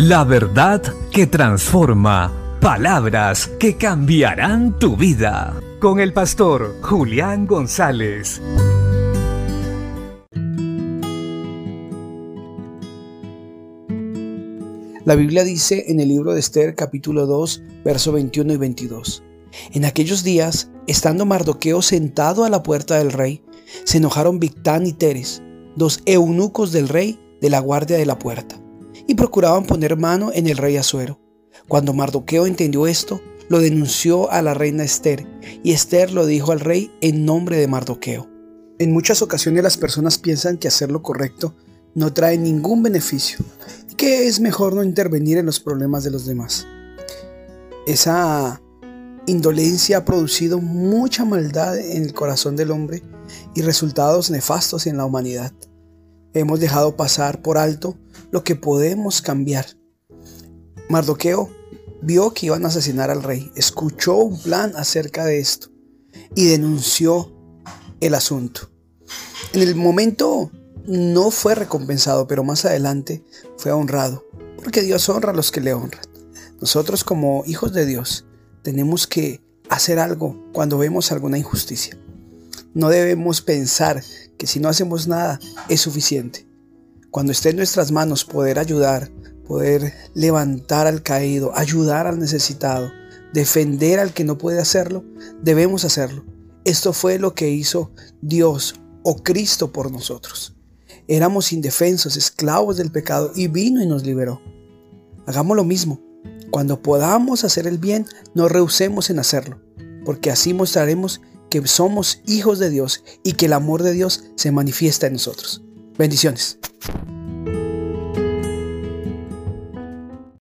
La verdad que transforma. Palabras que cambiarán tu vida. Con el pastor Julián González. La Biblia dice en el libro de Esther capítulo 2, verso 21 y 22. En aquellos días, estando Mardoqueo sentado a la puerta del rey, se enojaron Victán y Teres, dos eunucos del rey de la guardia de la puerta, y procuraban poner mano en el rey Asuero. Cuando Mardoqueo entendió esto, lo denunció a la reina Esther, y Esther lo dijo al rey en nombre de Mardoqueo. En muchas ocasiones las personas piensan que hacer lo correcto no trae ningún beneficio y que es mejor no intervenir en los problemas de los demás. Esa indolencia ha producido mucha maldad en el corazón del hombre y resultados nefastos en la humanidad. Hemos dejado pasar por alto lo que podemos cambiar. Mardoqueo vio que iban a asesinar al rey, escuchó un plan acerca de esto y denunció el asunto. En el momento no fue recompensado, pero más adelante fue honrado, porque Dios honra a los que le honran. Nosotros como hijos de Dios tenemos que hacer algo cuando vemos alguna injusticia. No debemos pensar que si no hacemos nada es suficiente. Cuando esté en nuestras manos poder ayudar, poder levantar al caído, ayudar al necesitado, defender al que no puede hacerlo, debemos hacerlo. Esto fue lo que hizo Dios o Cristo por nosotros. Éramos indefensos, esclavos del pecado y vino y nos liberó. Hagamos lo mismo. Cuando podamos hacer el bien, no rehusemos en hacerlo, porque así mostraremos que somos hijos de Dios y que el amor de Dios se manifiesta en nosotros. Bendiciones.